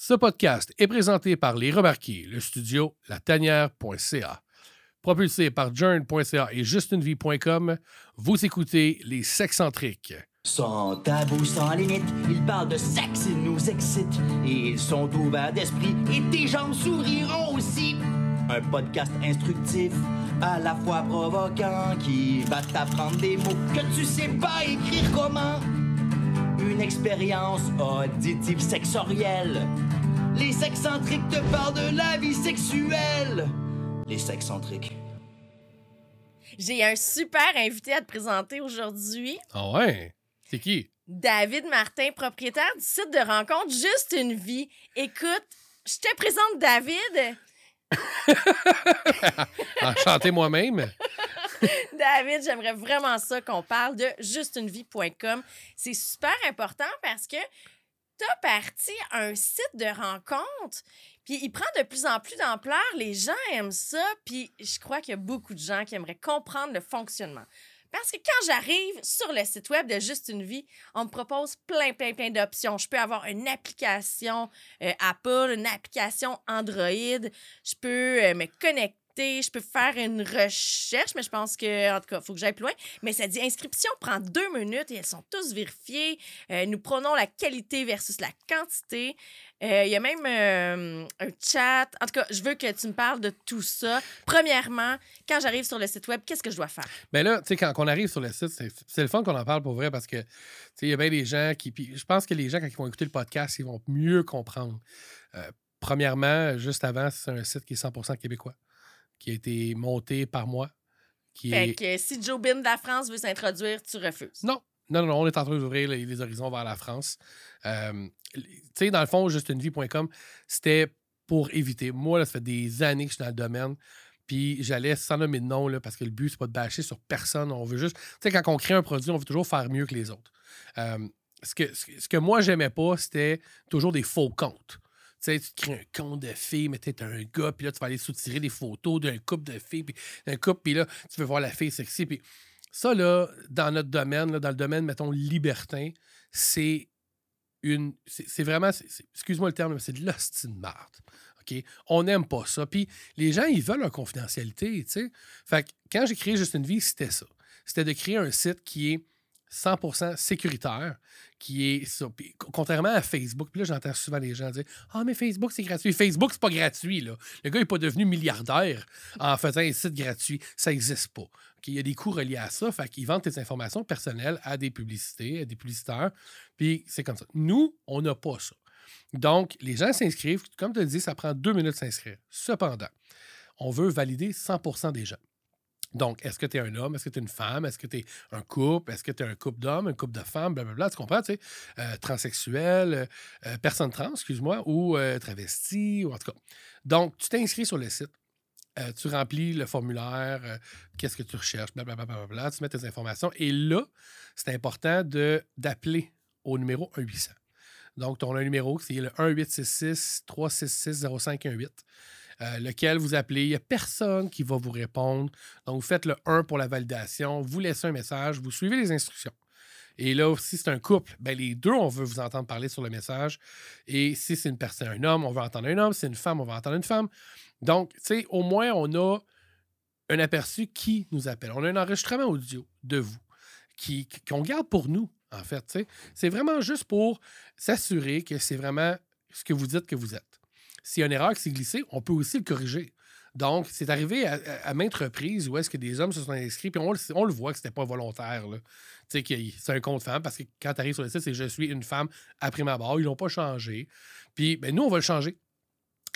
Ce podcast est présenté par Les Remarqués, le studio latanière.ca. Propulsé par journ.ca et justunevie.com, vous écoutez Les Sexcentriques. Sans tabou, sans limite, ils parlent de sexe, ils nous excitent. Et ils sont ouverts d'esprit, et tes jambes souriront aussi. Un podcast instructif, à la fois provoquant, qui va t'apprendre des mots que tu sais pas écrire comment. Une expérience auditive sexorielle. Les sexcentriques te parlent de la vie sexuelle. Les sexcentriques. J'ai un super invité à te présenter aujourd'hui. Ah ouais? C'est qui? David Martin, propriétaire du site de rencontre Juste une vie. Écoute, je te présente David. Enchanté moi-même. David, j'aimerais vraiment ça qu'on parle de justunevie.com. C'est super important parce que tu as parti un site de rencontre, puis il prend de plus en plus d'ampleur. Les gens aiment ça, puis je crois qu'il y a beaucoup de gens qui aimeraient comprendre le fonctionnement. Parce que quand j'arrive sur le site web de Juste une vie, on me propose plein, plein, plein d'options. Je peux avoir une application euh, Apple, une application Android. Je peux euh, me connecter je peux faire une recherche, mais je pense que, en tout cas, il faut que j'aille plus loin. Mais ça dit inscription prend deux minutes et elles sont tous vérifiées. Euh, nous prenons la qualité versus la quantité. Euh, il y a même euh, un chat. En tout cas, je veux que tu me parles de tout ça. Premièrement, quand j'arrive sur le site web, qu'est-ce que je dois faire? Ben là, tu sais, quand on arrive sur le site, c'est le fun qu'on en parle pour vrai parce que, tu sais, il y a bien des gens qui. je pense que les gens, quand ils vont écouter le podcast, ils vont mieux comprendre. premièrement, juste avant, c'est un site qui est 100 québécois qui a été monté par moi. Qui fait que si Joe Bin de la France veut s'introduire, tu refuses. Non. Non, non, on est en train d'ouvrir les, horizons vers la France. Euh, tu sais, dans le fond, justunevie.com, c'était pour éviter. Moi, là, ça fait des années que je suis dans le domaine. Puis j'allais sans nommer de nom, là, parce que le but, c'est pas de bâcher sur personne. On veut juste. Tu sais, quand on crée un produit, on veut toujours faire mieux que les autres. Euh, ce, que, ce que moi, j'aimais pas, c'était toujours des faux comptes. Tu sais, tu te crées un compte de filles, mais t'es un gars, puis là, tu vas aller soutirer des photos d'un couple de filles, puis d'un couple, puis là, tu veux voir la fille sexy. Puis ça, là, dans notre domaine, là, dans le domaine, mettons, libertin, c'est une. C'est vraiment. Excuse-moi le terme, mais c'est de l'hostie de marde. OK? On n'aime pas ça. Puis les gens, ils veulent leur confidentialité, tu sais. Fait que quand j'ai créé Juste une vie, c'était ça. C'était de créer un site qui est 100% sécuritaire, qui est ça. contrairement à Facebook, puis là, j'entends souvent les gens dire Ah, mais Facebook, c'est gratuit. Facebook, c'est pas gratuit. Là. Le gars n'est pas devenu milliardaire en faisant un site gratuit. Ça n'existe pas. Il y a des coûts reliés à ça. Fait qu'ils vendent tes informations personnelles à des publicités, à des publicitaires. Puis c'est comme ça. Nous, on n'a pas ça. Donc, les gens s'inscrivent. Comme tu dit, ça prend deux minutes de s'inscrire. Cependant, on veut valider 100% des gens. Donc, est-ce que tu es un homme? Est-ce que tu es une femme? Est-ce que tu es un couple? Est-ce que tu es un couple d'hommes, un couple de femmes? Blablabla. Tu comprends? Tu sais? Euh, transsexuel, euh, euh, personne trans, excuse-moi, ou travesti, ou en tout cas. Donc, tu t'inscris sur le site. tu remplis le formulaire, qu'est-ce que tu recherches, blablabla, tu mets tes informations. Et là, c'est important d'appeler au numéro 1800. Donc, tu as un numéro, c'est le 1866 366 0518. Euh, lequel vous appelez. Il n'y a personne qui va vous répondre. Donc, vous faites le 1 pour la validation, vous laissez un message, vous suivez les instructions. Et là, si c'est un couple, ben les deux, on veut vous entendre parler sur le message. Et si c'est une personne, un homme, on veut entendre un homme. Si c'est une femme, on va entendre une femme. Donc, tu sais, au moins, on a un aperçu qui nous appelle. On a un enregistrement audio de vous qui, qu'on garde pour nous, en fait. C'est vraiment juste pour s'assurer que c'est vraiment ce que vous dites que vous êtes. S'il y a une erreur qui s'est glissée, on peut aussi le corriger. Donc, c'est arrivé à, maintes reprises où est-ce que des hommes se sont inscrits, puis on, le voit que c'était pas volontaire. Tu sais, c'est un compte femme, parce que quand tu arrives sur le site, c'est je suis une femme après ma barre. Ils l'ont pas changé. Puis, ben, nous, on va le changer.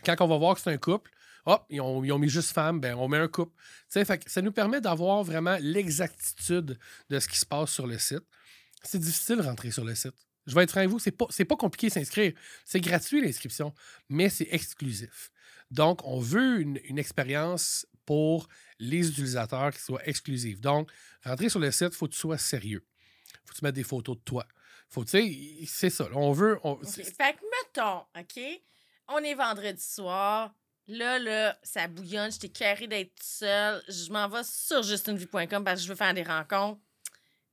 Quand on va voir que c'est un couple, hop, ils ont, mis juste femme, ben, on met un couple. Ça nous permet d'avoir vraiment l'exactitude de ce qui se passe sur le site. C'est difficile de rentrer sur le site. Je vais être franc avec vous, c'est pas, pas compliqué de s'inscrire. C'est gratuit l'inscription, mais c'est exclusif. Donc, on veut une, expérience pour les utilisateurs qui soit exclusive. Donc, rentrer sur le site, il faut que tu sois sérieux. Il faut que tu mettes des photos de toi. Faut, tu sais, c'est ça. On veut. Fait que, mettons, OK, on est vendredi soir. Là, là, ça bouillonne. J'étais carré d'être seule. Je m'en vais sur justunevie.com parce que je veux faire des rencontres.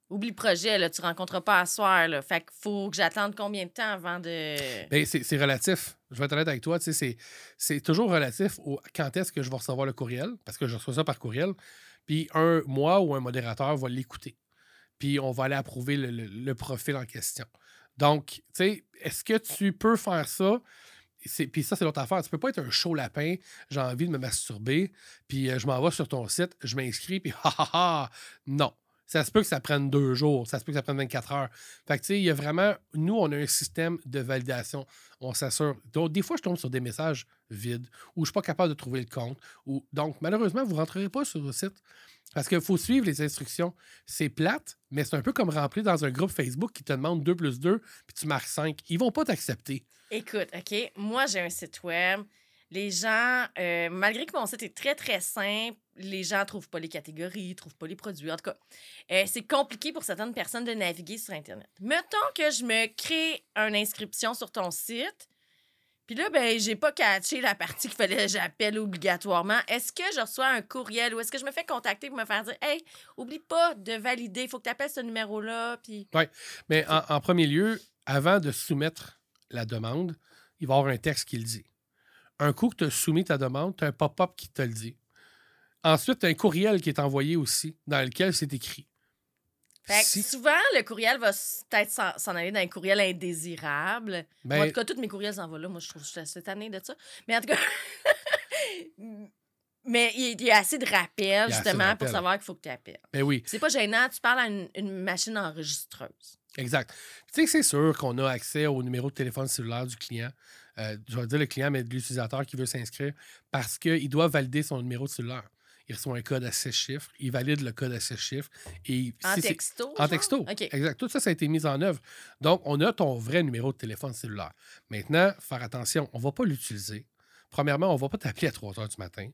Oublie le projet, là, tu ne rencontres pas à soir. Là. Fait qu'il faut que j'attende combien de temps avant de. Bien, c'est relatif. Je vais être honnête avec toi, c'est- toujours relatif au quand est-ce que je vais recevoir le courriel, parce que je reçois ça par courriel. Puis un, moi ou un modérateur va l'écouter. Puis on va aller approuver le, le- profil en question. Donc, tu sais, est-ce que tu peux faire ça? Puis ça, c'est l'autre affaire. Tu peux pas être un chaud lapin, j'ai envie de me masturber, puis euh, je m'en vais sur ton site, je m'inscris, puis ha ha ha! Non. Ça se peut que ça prenne deux jours, ça se peut que ça prenne 24 heures. Fait que, tu sais, il y a vraiment. Nous, on a un système de validation. On s'assure. Donc, des fois, je tombe sur des messages vides ou je suis pas capable de trouver le compte. Donc, malheureusement, vous ne rentrerez pas sur le site. Parce qu'il faut suivre les instructions. C'est plate, mais c'est un peu comme remplir dans un groupe Facebook qui te demande 2 plus 2, puis tu marques 5. Ils vont pas t'accepter. Écoute, OK, moi, j'ai un site web. Les gens, euh, malgré que mon site est très, très simple, les gens trouvent pas les catégories, trouvent pas les produits. En tout cas, euh, c'est compliqué pour certaines personnes de naviguer sur Internet. Mettons que je me crée une inscription sur ton site, puis là, ben, j'ai pas catché la partie qu'il fallait que j'appelle obligatoirement. Est-ce que je reçois un courriel ou est-ce que je me fais contacter pour me faire dire, hey, oublie pas de valider, il faut que tu appelles ce numéro-là, puis. Mais en, en premier lieu, avant de soumettre la demande, il va y avoir un texte qui le dit. Un coup que tu as soumis ta demande, tu as un pop-up qui te le dit. Ensuite, tu as un courriel qui est envoyé aussi, dans lequel c'est écrit. Fait que Si- souvent, le courriel va peut-être s'en aller dans un courriel indésirable. Ben, Moi, en tout cas, tous mes courriels s'en vont là. Moi, je trouve que je suis assez tannée de ça. Mais en tout cas. Mais il y a assez de rappels, de justement, pour savoir qu'il faut que tu appelles. ben oui, C'est pas gênant, tu parles à une, une machine enregistreuse. exact. Tu sais que c'est sûr qu'on a accès au numéro de téléphone cellulaire du client. Euh, je vais dire le client, mais de l'utilisateur qui veut s'inscrire, parce qu'il doit valider son numéro de cellulaire. Il reçoit un code à 16 chiffres, il valide le code à 16 chiffres. Et En si texto. En texto. Exact. Tout ça, ça a été mis en œuvre. Donc, on a ton vrai numéro de téléphone cellulaire. Maintenant, faire attention, on ne va pas l'utiliser. Premièrement, on ne va pas t'appeler à 3 heures du matin.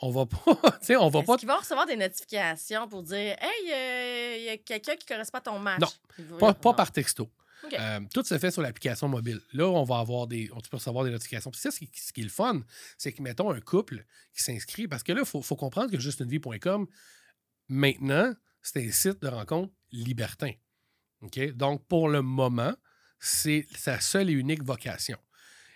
On va pas. tu sais, on va pas. qu'ils vont recevoir des notifications pour dire Hey, euh, il y a quelqu'un qui ne correspond à ton match? Non. Ils Pas, pas non. par texto. Euh, tout se fait sur l'application mobile. Là, on va avoir des. Recevoir des notifications. Puis ça, ce qui, est le fun, c'est que, mettons, un couple qui s'inscrit, parce que là, il faut, faut comprendre que justunevie.com, maintenant, c'est un site de rencontre libertin. OK? Donc, pour le moment, c'est sa seule et unique vocation.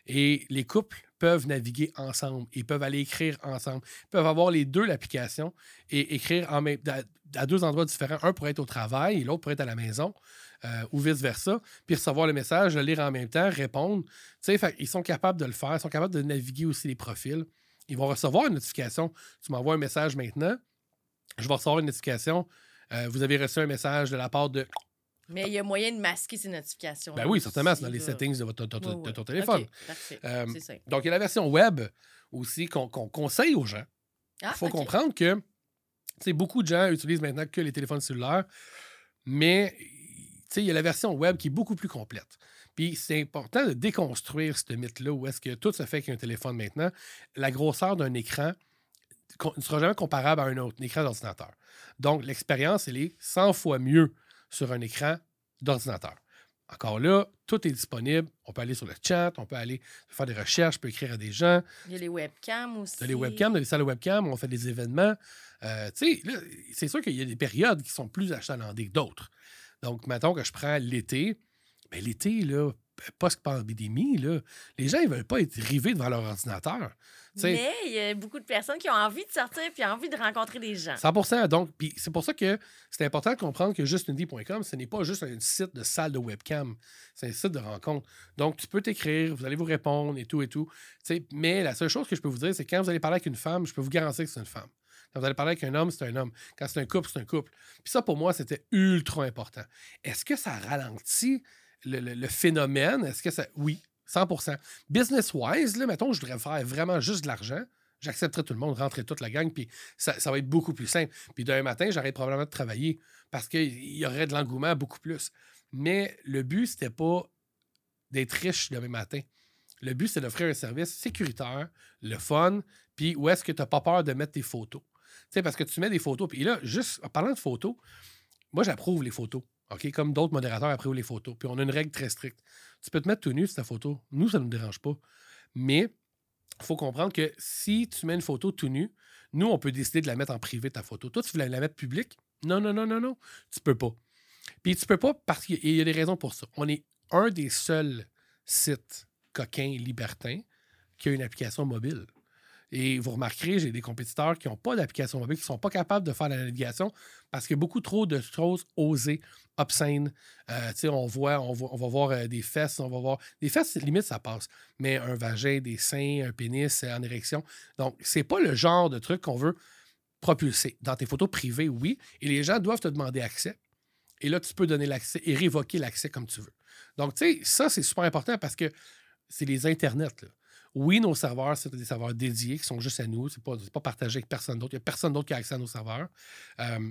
Et les couples peuvent naviguer ensemble. Ils peuvent aller écrire ensemble. Ils peuvent avoir les deux l'application et écrire à, deux endroits différents. Un pour être au travail et l'autre pour être à la maison euh, ou vice-versa. Puis recevoir le message, le lire en même temps, répondre. Fait, ils sont capables de le faire. Ils sont capables de naviguer aussi les profils. Ils vont recevoir une notification. Tu m'envoies un message maintenant. Je vais recevoir une notification. Euh, vous avez reçu un message de la part de. Mais il y a moyen de masquer ces notifications. Ben oui, certainement, c'est dans les settings de, votre, de- ton téléphone. Parfait. Euh, ça. Donc, il y a la version web aussi qu'on conseille aux gens. Ah, Il faut OK. comprendre que beaucoup de gens utilisent maintenant que les téléphones cellulaires, mais il y a la version web qui est beaucoup plus complète. Puis c'est important de déconstruire ce mythe-là où est-ce que tout se fait avec un téléphone maintenant. La grosseur d'un écran ne sera jamais comparable à un autre un écran d'ordinateur. Donc, l'expérience, elle est 100 fois mieux sur un écran d'ordinateur. Encore là, tout est disponible. On peut aller sur le chat, on peut aller faire des recherches, on peut écrire à des gens. Il y a les webcams aussi. Dans les webcams, dans les salles de webcam, on fait des événements. Euh, tu sais, là, c'est sûr qu'il y a des périodes qui sont plus achalandées que d'autres. Donc, mettons que je prends l'été. Mais l'été, là, post-pandémie, là, les gens, ils veulent pas être rivés devant leur ordinateur. Mais il y a beaucoup de personnes qui ont envie de sortir puis envie de rencontrer des gens. 100 Donc, puis c'est pour ça que c'est important de comprendre que justunevie.com, ce n'est pas juste un site de salle de webcam, c'est un site de rencontre. Donc, tu peux t'écrire, vous allez vous répondre et tout et tout. Mais la seule chose que je peux vous dire, c'est quand vous allez parler avec une femme, je peux vous garantir que c'est une femme. Quand vous allez parler avec un homme, c'est un homme. Quand c'est un couple, c'est un couple. Puis ça, pour moi, c'était ultra important. Est-ce que ça ralentit le, phénomène? Est-ce que ça. Oui, 100% Business-wise, là, mettons, je voudrais faire vraiment juste de l'argent. J'accepterais tout le monde, rentrer toute la gang, puis ça, ça va être beaucoup plus simple. Puis demain matin, j'arrête probablement de travailler parce qu'il y aurait de l'engouement beaucoup plus. Mais le but, c'était pas d'être riche demain matin. Le but, c'est d'offrir un service sécuritaire, le fun, puis où est-ce que tu n'as pas peur de mettre tes photos? Tu sais, parce que tu mets des photos, puis là, juste en parlant de photos, moi, j'approuve les photos. OK? Comme d'autres modérateurs approuvent les photos. Puis on a une règle très stricte. Tu peux te mettre tout nu sur ta photo. Nous, ça ne nous dérange pas. Mais il faut comprendre que si tu mets une photo tout nu, nous, on peut décider de la mettre en privé, ta photo. Toi, tu voulais la mettre publique? Non, non, non, non, non. Tu peux pas. Puis tu peux pas parce qu'il y a des raisons pour ça. On est un des seuls sites coquin libertin qui a une application mobile. Et vous remarquerez, j'ai des compétiteurs qui n'ont pas d'application mobile, qui ne sont pas capables de faire la navigation parce qu'il y a beaucoup trop de choses osées, obscènes. Euh, on, voit, on, voit- on va voir euh, des fesses, on va voir. Des fesses, limite, ça passe. Mais un vagin, des seins, un pénis euh, en érection. Donc, c'est pas le genre de truc qu'on veut propulser. Dans tes photos privées, oui. Et les gens doivent te demander accès. Et là, tu peux donner l'accès et révoquer l'accès comme tu veux. Donc, tu sais, ça, c'est super important parce que c'est les internets. Oui, nos serveurs, c'est des serveurs dédiés qui sont juste à nous. C'est pas, pas partagé avec personne d'autre. Il n'y a personne d'autre qui a accès à nos serveurs. Euh,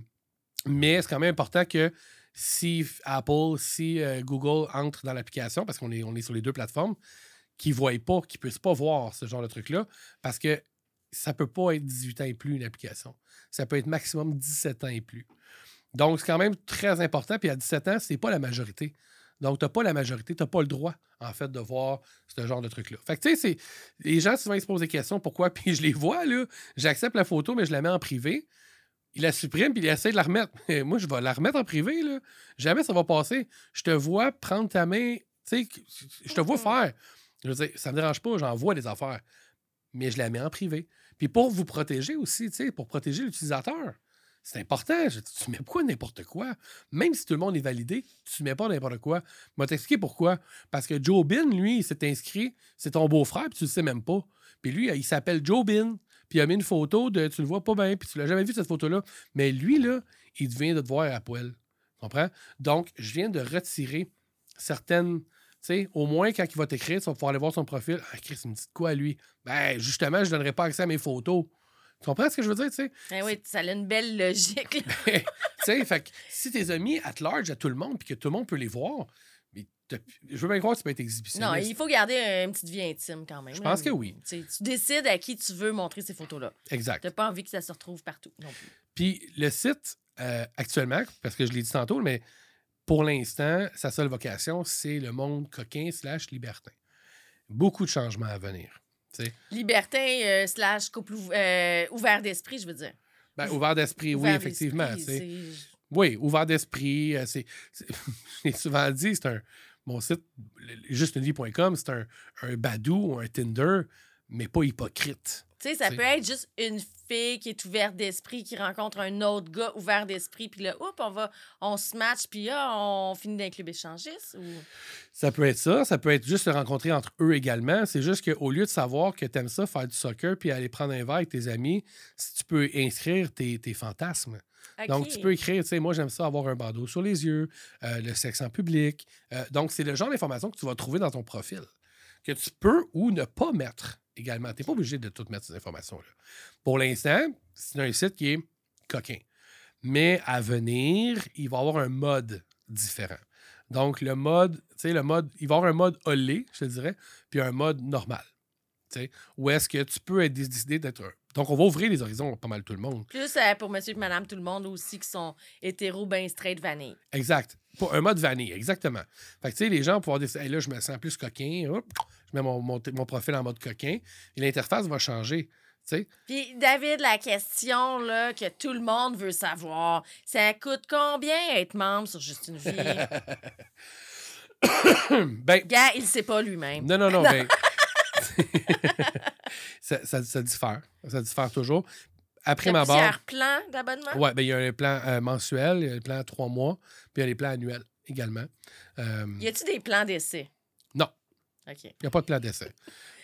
mais c'est quand même important que si Apple, si euh, Google entre dans l'application, parce qu'on est, est sur les deux plateformes, qu'ils ne voient pas, qu'ils ne puissent pas voir ce genre de truc-là, parce que ça ne peut pas être 18 ans et plus une application. Ça peut être maximum 17 ans et plus. Donc, c'est quand même très important. Puis à 17 ans, c'est pas la majorité. Donc, tu n'as pas la majorité, tu n'as pas le droit, en fait, de voir ce genre de truc-là. Fait que, tu sais, les gens souvent ils se posent des questions pourquoi, puis je les vois, là. J'accepte la photo, mais je la mets en privé. Il la supprime, puis il essaie de la remettre. Moi, je vais la remettre en privé, là. Jamais ça va passer. Je te vois prendre ta main, tu sais, je te vois Mhm. faire. Je veux dire, ça me dérange pas, j'envoie des affaires. Mais je la mets en privé. Puis pour vous protéger aussi, tu sais, pour protéger l'utilisateur. C'est important. Je- tu mets pas n'importe quoi. Même si tout le monde est validé, tu mets pas n'importe quoi. Je vais t'expliquer pourquoi. Parce que Joe Bin, lui, il s'est inscrit. C'est ton beau-frère, puis tu le sais même pas. Puis lui, il s'appelle Joe Bin. Puis il a mis une photo de. Tu le vois pas bien, puis tu l'as jamais vu cette photo-là. Mais lui, là, il vient de te voir à poil. Tu comprends? Donc, je viens de retirer certaines. Tu sais, au moins, quand il va t'écrire, tu vas pouvoir aller voir son profil. Ah, Chris, il me dit quoi, lui? Ben, justement, je donnerai pas accès à mes photos. Tu comprends ce que je veux dire, tu sais? Eh oui, ça a une belle logique. tu sais, fait que si tes amis at large à tout le monde, puis que tout le monde peut les voir, mais je veux bien croire que tu peux être Non, exhibitionniste. il faut garder une petite vie intime quand même. Je pense que oui. Tu décides à qui tu veux montrer ces photos-là. Exact. Tu n'as pas envie que ça se retrouve partout non plus. Puis le site, euh, actuellement, parce que je l'ai dit tantôt, mais pour l'instant, sa seule vocation, c'est le monde coquin slash libertin. Beaucoup de changements à venir. Libertin euh, slash couple ouv- euh, ouvert d'esprit, je veux dire. Ben, ouvert d'esprit, oui, effectivement. Oui, ouvert d'esprit. euh, c'est, l'ai souvent dit, c'est un. Mon site, justunevie.com, c'est un, un Badou ou un Tinder, mais pas hypocrite. Tu sais, ça peut être juste une fille qui est ouverte d'esprit, qui rencontre un autre gars ouvert d'esprit, puis là, oups, on va, on se match, puis là, on finit d'un club échangiste. Ou... Ça peut être ça, ça peut être juste se rencontrer entre eux également. C'est juste qu'au lieu de savoir que tu aimes ça, faire du soccer, puis aller prendre un verre avec tes amis, si tu peux inscrire tes, tes fantasmes. Donc, tu peux écrire, tu sais, moi, j'aime ça avoir un bandeau sur les yeux, euh, le sexe en public. Euh, donc, c'est le genre d'information que tu vas trouver dans ton profil, que tu peux ou ne pas mettre également. Tu n'es pas obligé de tout mettre ces informations-là. Pour l'instant, c'est un site qui est coquin. Mais à venir, il va y avoir un mode différent. Donc, le mode, tu sais, le mode, il va y avoir un mode olé, je te dirais, puis un mode normal. Tu sais, où est-ce que tu peux décidé d'être un. Donc, on va ouvrir les horizons à pas mal tout le monde. Plus euh, pour monsieur et madame tout le monde aussi qui sont hétéros, ben straight, vanille. Exact. Pour un mode vanille, exactement. Fait que, tu sais, les gens vont pouvoir décider, Hey, là, je me sens plus coquin, je mets mon, mon, mon profil en mode coquin, et l'interface va changer. Tu sais, Puis, David, la question là, que tout le monde veut savoir, ça coûte combien être membre sur Juste une vie? ben, Gars, il sait pas lui-même. non, non, non, ben. ça, ça, ça diffère. Ça diffère toujours. Il Après y a ma barre. plusieurs plans d'abonnement? Ouais, ben, il y a un plan euh, mensuel, il y a un plan trois mois, puis il y a les plans annuels également. Euh, Y a-tu des plans d'essai? Non. OK. il n'y a pas de plan d'essai.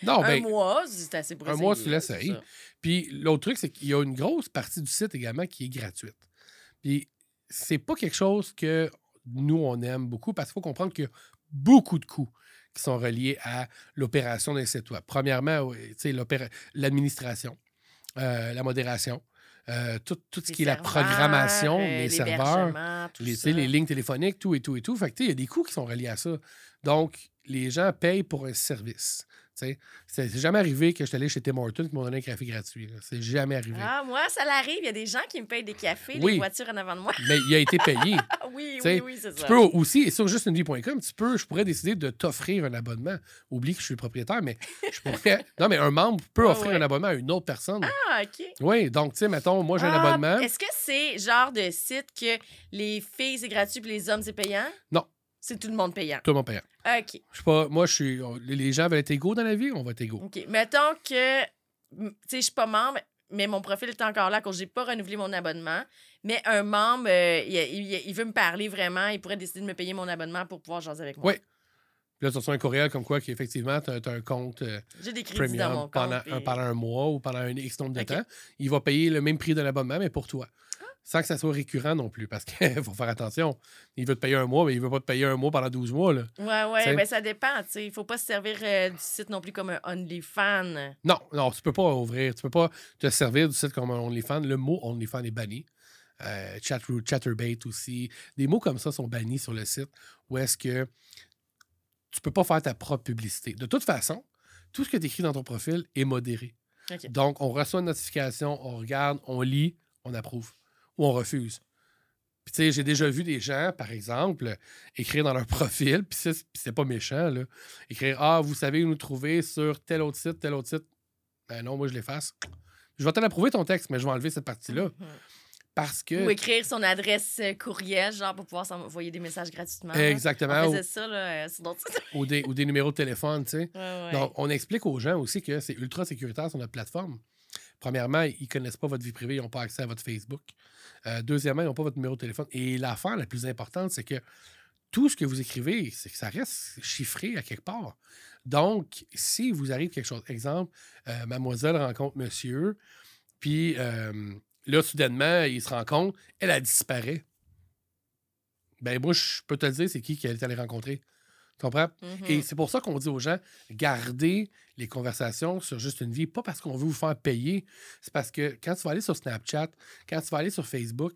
Non, un ben, mois, c'est assez pour un mois, tu l'essayes. Puis l'autre truc, c'est qu'il y a une grosse partie du site également qui est gratuite. Puis c'est pas quelque chose que nous, on aime beaucoup parce qu'il faut comprendre qu'il y a beaucoup de coûts qui sont reliés à l'opération d'un site web. Premièrement, l'administration, euh, la modération, euh, tout, tout ce Les qui est la programmation, euh, les serveurs, les, lignes téléphoniques, tout et tout et tout. Fait que, il y a des coûts qui sont reliés à ça. Donc, les gens payent pour un service. Tu sais. C'est jamais arrivé que je suis allé chez Tim Hortons qui m'ont donné un café gratuit. C'est jamais arrivé. Ah, moi, ça l'arrive. Il y a des gens qui me payent des cafés, Oui. les voitures en avant de moi. Mais il a été payé. Ah oui, oui, oui, c'est tu ça. peux aussi, et sur justunevie.com, tu peux, je pourrais décider de t'offrir un abonnement. Oublie que je suis le propriétaire, mais je pourrais. non, mais un membre peut offrir ouais. un abonnement à une autre personne. Ah, OK. Oui, donc, tu sais, mettons, moi, j'ai un Ah, abonnement. Est-ce que c'est genre de site que les filles, c'est gratuit puis les hommes, c'est payant? Non. C'est tout le monde payant. Tout le monde payant. OK. Je sais pas, moi, je suis. on- Les gens veulent être égaux dans la vie, on va être égaux. OK. Mettons que, m- tu sais, je suis pas membre, mais mon profil est encore là, quand j'ai pas renouvelé mon abonnement. Mais un membre, euh, il, il- il veut me parler vraiment, il pourrait décider de me payer mon abonnement pour pouvoir jaser avec moi. Oui. Puis là, tu reçois un courriel comme quoi qu'effectivement, tu as, un compte euh, J'ai des crédits dans mon premium compte. pendant, un, pendant un mois ou pendant un X nombre de Ok. temps. Il va payer le même prix de l'abonnement, mais pour toi. Sans que ça soit récurrent non plus, parce qu'il faut faire attention. Il veut te payer un mois, mais il veut pas te payer un mois pendant 12 mois. Là. Ouais, ouais, T'sais. ben ça dépend. Il faut pas se servir euh, du site non plus comme un OnlyFans. Non, non, tu peux pas ouvrir, tu peux pas te servir du site comme un OnlyFans. Le mot OnlyFans est banni. Euh, Chatroom, Chatterbait aussi. Des mots comme ça sont bannis sur le site où est-ce que tu peux pas faire ta propre publicité. De toute façon, tout ce que tu écris dans ton profil est modéré. Donc, on reçoit une notification, on regarde, on lit, on approuve ou on refuse. Puis, tu sais, j'ai déjà vu des gens, par exemple, écrire dans leur profil, puis c'est- pas méchant, là. Écrire Ah, vous savez où nous trouver sur tel autre site, tel autre site. Ben non, moi, je l'efface. Je vais te l'approuver ton texte, mais je vais enlever cette partie-là. Mhm. Parce que. Ou écrire son adresse euh, courriel, genre pour pouvoir s'envoyer des messages gratuitement. là. Exactement. On Ou, faisait ça, là, euh, sur ou des, ou des numéros de téléphone, tu sais. Ouais, ouais. Donc, on explique aux gens aussi que c'est ultra sécuritaire sur notre plateforme. Premièrement, ils ne connaissent pas votre vie privée, ils n'ont pas accès à votre Facebook. Euh, deuxièmement, ils n'ont pas votre numéro de téléphone. Et l'affaire la plus importante, c'est que tout ce que vous écrivez, c'est que ça reste chiffré à quelque part. Donc, si vous arrive quelque chose, exemple, euh, mademoiselle rencontre monsieur, puis euh, là, soudainement, il se rend compte, elle, a disparaît. Ben, moi, je peux te dire, c'est qui qu'elle est allée rencontrer? Tu comprends? Et c'est pour ça qu'on dit aux gens, gardez les conversations sur juste une vie, pas parce qu'on veut vous faire payer, c'est parce que quand tu vas aller sur Snapchat, quand tu vas aller sur Facebook,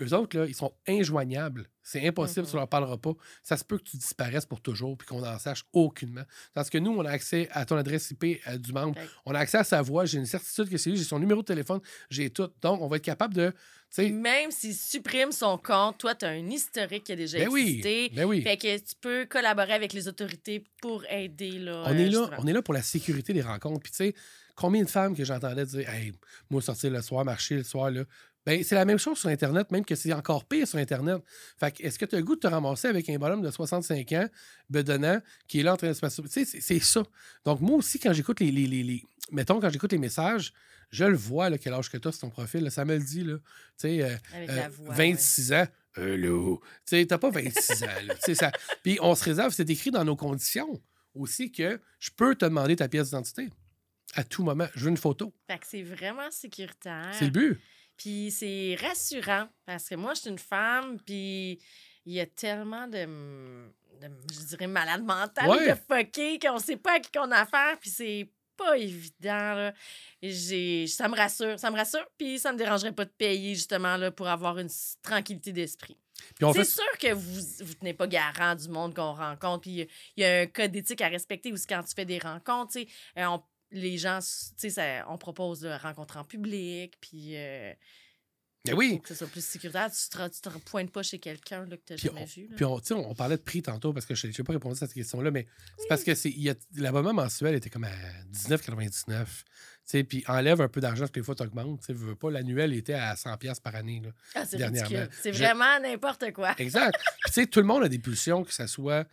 eux autres, là, ils sont injoignables. C'est impossible, Mhm. tu leur parleras pas. Ça se peut que tu disparaisses pour toujours puis qu'on n'en sache aucunement. Parce que nous, on a accès à ton adresse IP euh, du membre. On a accès à sa voix. J'ai une certitude que c'est lui. J'ai son numéro de téléphone. J'ai tout. Donc, on va être capable de. Même s'il supprime son compte, toi, tu as un historique qui a déjà ben oui. existé. Ben oui. Fait que tu peux collaborer avec les autorités pour aider. Là, On euh, est, là, on est là pour la sécurité des rencontres. Puis, tu sais, combien de femmes que j'entendais dire Hey, moi, sortir le soir, marcher le soir, là. Ben, c'est la même chose sur Internet, même que c'est encore pire sur Internet. Fait que, est-ce que tu as le goût de te ramasser avec un bonhomme de 65 ans, bedonnant, qui est là en train de se passer? Tu sais, c'est- ça. Donc, moi aussi, quand j'écoute les, les, les- les- Mettons, quand j'écoute les messages, je le vois, là, quel âge que tu as sur ton profil. là, ça me le dit, là. Tu sais, euh, Avec euh, la voix. 26 ans. Hello. Tu sais, t'as pas 26 ans. là. Ça... Puis on se réserve, c'est écrit dans nos conditions aussi que je peux te demander ta pièce d'identité à tout moment. Je veux une photo. Fait que c'est vraiment sécuritaire. C'est le but. Puis c'est rassurant parce que moi, je suis une femme, puis il y a tellement de, de, je dirais, malades mentales, Ouais. de fuckés, qu'on sait pas à qui qu'on a affaire, puis c'est pas évident. Là. J'ai, ça me rassure, ça me rassure, puis ça me dérangerait pas de payer justement là, pour avoir une tranquillité d'esprit. C'est fait. sûr que vous vous tenez pas garant du monde qu'on rencontre, puis il y a un code d'éthique à respecter aussi quand tu fais des rencontres, euh, on- les gens, tu sais, on propose de rencontrer en public, puis euh, Ben oui. pour que ce soit plus sécuritaire, tu te, tu te pointes pas chez quelqu'un que tu n'as Puis jamais on, vu. là. puis on, tu sais, on parlait de prix tantôt parce que je n'ai pas répondu à cette question-là, mais c'est parce que c'est, l'abonnement mensuel était comme à 19,99. Tu sais, Puis enlève un peu d'argent parce que les fois tu augmentes. Veux pas, l'annuel était à 100$ par année. Là. Ah, c'est dernièrement. ridicule. C'est Je- vraiment n'importe quoi. Exact. Puis tu sais, tout le monde a des pulsions, que ce soit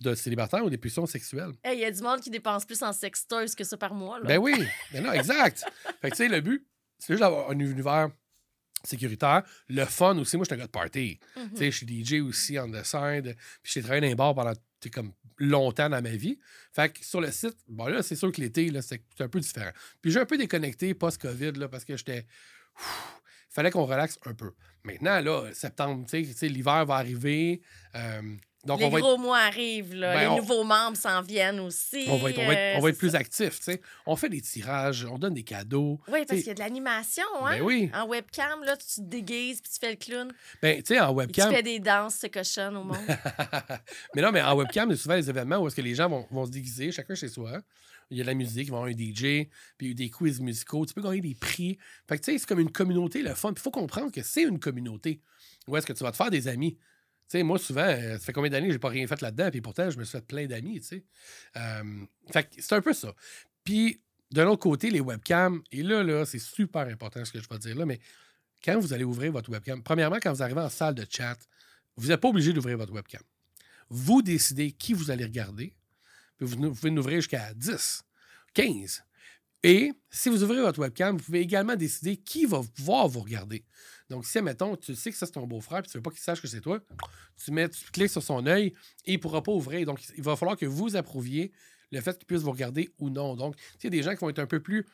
de célibataire ou des pulsions sexuelles? Il y a du monde qui dépense plus en sextoys que ça par mois. Là. Ben oui, ben non, exact. fait que tu sais, le but, c'est juste d'avoir un univers sécuritaire. Le fun aussi, moi, je suis un gars de party. Mhm. Tu sais, je suis DJ aussi the side. Puis j'ai travaillé dans les bars pendant tu sais, comme longtemps dans ma vie. Fait que sur le site, bon là, c'est sûr que l'été, là, c'est un peu différent. Puis j'ai un peu déconnecté post-COVID, là, parce que j'étais. Fallait qu'on relaxe un peu. Maintenant, là, septembre, tu sais, tu sais, l'hiver va arriver. euh, donc, les on va être gros mois arrivent, là. Ben, les on- nouveaux membres s'en viennent aussi. on va être, on va être- on va euh, être plus actifs, tu sais. On fait des tirages, on donne des cadeaux. Oui, parce t'sais- qu'il y a de l'animation, hein? Ben oui. En webcam, là, tu te déguises puis tu fais le clown. Ben, tu sais, en Et tu webcam. fais des danses, ce cochonne au monde. mais non, mais en webcam, il y a souvent des événements où est-ce que les gens vont, vont se déguiser, chacun chez soi. Il y a de la musique, ils vont avoir un DJ, puis il y a des quiz musicaux. Tu peux gagner des prix. Fait que, tu sais, c'est comme une communauté, le fun. Il faut comprendre que c'est une communauté. Où est-ce que tu vas te faire des amis? Sais, moi, souvent, euh, ça fait combien d'années que j'ai pas rien fait là-dedans, puis pourtant, je me suis fait plein d'amis, tu sais. Fait c'est un peu ça. Puis, d'un autre côté, les webcams, et là, là, c'est super important ce que je vais dire là, mais quand vous allez ouvrir votre webcam, premièrement, quand vous arrivez en salle de chat, vous n'êtes pas obligé d'ouvrir votre webcam. Vous décidez qui vous allez regarder. Vous, vous pouvez l'ouvrir jusqu'à 10, 15. Et si vous ouvrez votre webcam, vous pouvez également décider qui va pouvoir vous regarder. Donc, si, mettons, tu sais que ça, c'est ton beau-frère, puis tu ne veux pas qu'il sache que c'est toi, tu, mets, tu cliques sur son œil et il ne pourra pas ouvrir. Donc, il va falloir que vous approuviez le fait qu'il puisse vous regarder ou non. Donc, il y a des gens qui vont être un peu plus,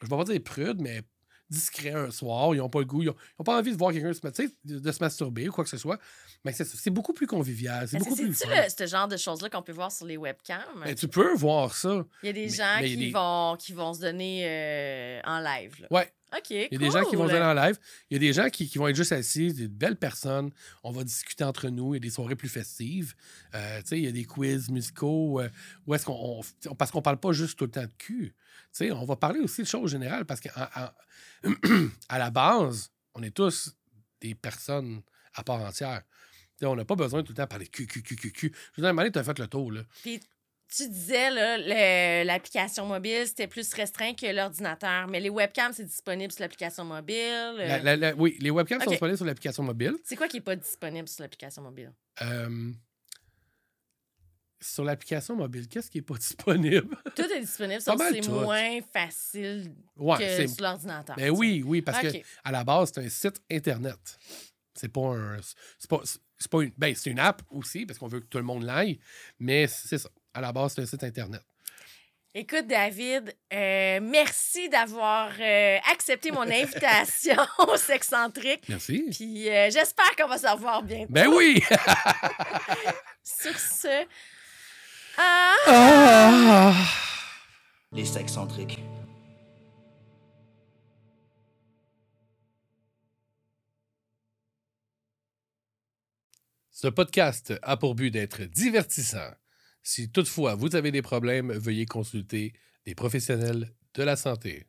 je ne vais pas dire prudes, mais discrets un soir, ils n'ont pas le goût, ils n'ont pas envie de voir quelqu'un se, tu sais, de, de se masturber ou quoi que ce soit. Mais c'est c'est beaucoup plus convivial, c'est beaucoup plus le- ce genre de choses-là qu'on peut voir sur les webcams? Mais tu peux voir ça. Il y a des mais- gens mais qui, des- vont, qui vont se donner euh, en live. Là. Ouais, OK, Il y a des gens qui vont venir en live. Il y a des gens qui, qui vont être juste assis, des belles personnes. On va discuter entre nous. Il y a des soirées plus festives. Euh, il y a des quiz musicaux. euh, où est-ce qu'on. on- parce qu'on parle pas juste tout le temps de cul. On va parler aussi de choses générales parce qu'à à la base, on est tous des personnes à part entière. On n'a pas besoin tout le temps de parler de cul, cul, cul, cul, cul. Je veux dire, à un moment donné, tu as fait le tour. Là. Puis tu disais, là, l'application mobile, c'était plus restreint que l'ordinateur. Mais les webcams, c'est disponible sur l'application mobile. euh, La- la- la- oui, les webcams sont disponibles sur l'application mobile. C'est quoi qui n'est pas disponible sur l'application mobile? Euh, sur l'application mobile, qu'est-ce qui n'est pas disponible? Tout est disponible, sauf que c'est moins facile Ouais, que sur l'ordinateur. Ben oui, oui, parce Ok. que à la base, c'est un site Internet. C'est pas un. C'est pas, pas une. Ben, c'est une app aussi, parce qu'on veut que tout le monde l'aille, mais c'est ça. À la base, c'est un site Internet. Écoute, David, euh, merci d'avoir euh, accepté mon invitation au Sexcentrique. Merci. Puis euh, j'espère qu'on va se revoir bientôt. Ben oui! Sur ce. Ah! Ah! Les sexcentriques. Ce podcast a pour but d'être divertissant. Si toutefois vous avez des problèmes, veuillez consulter des professionnels de la santé.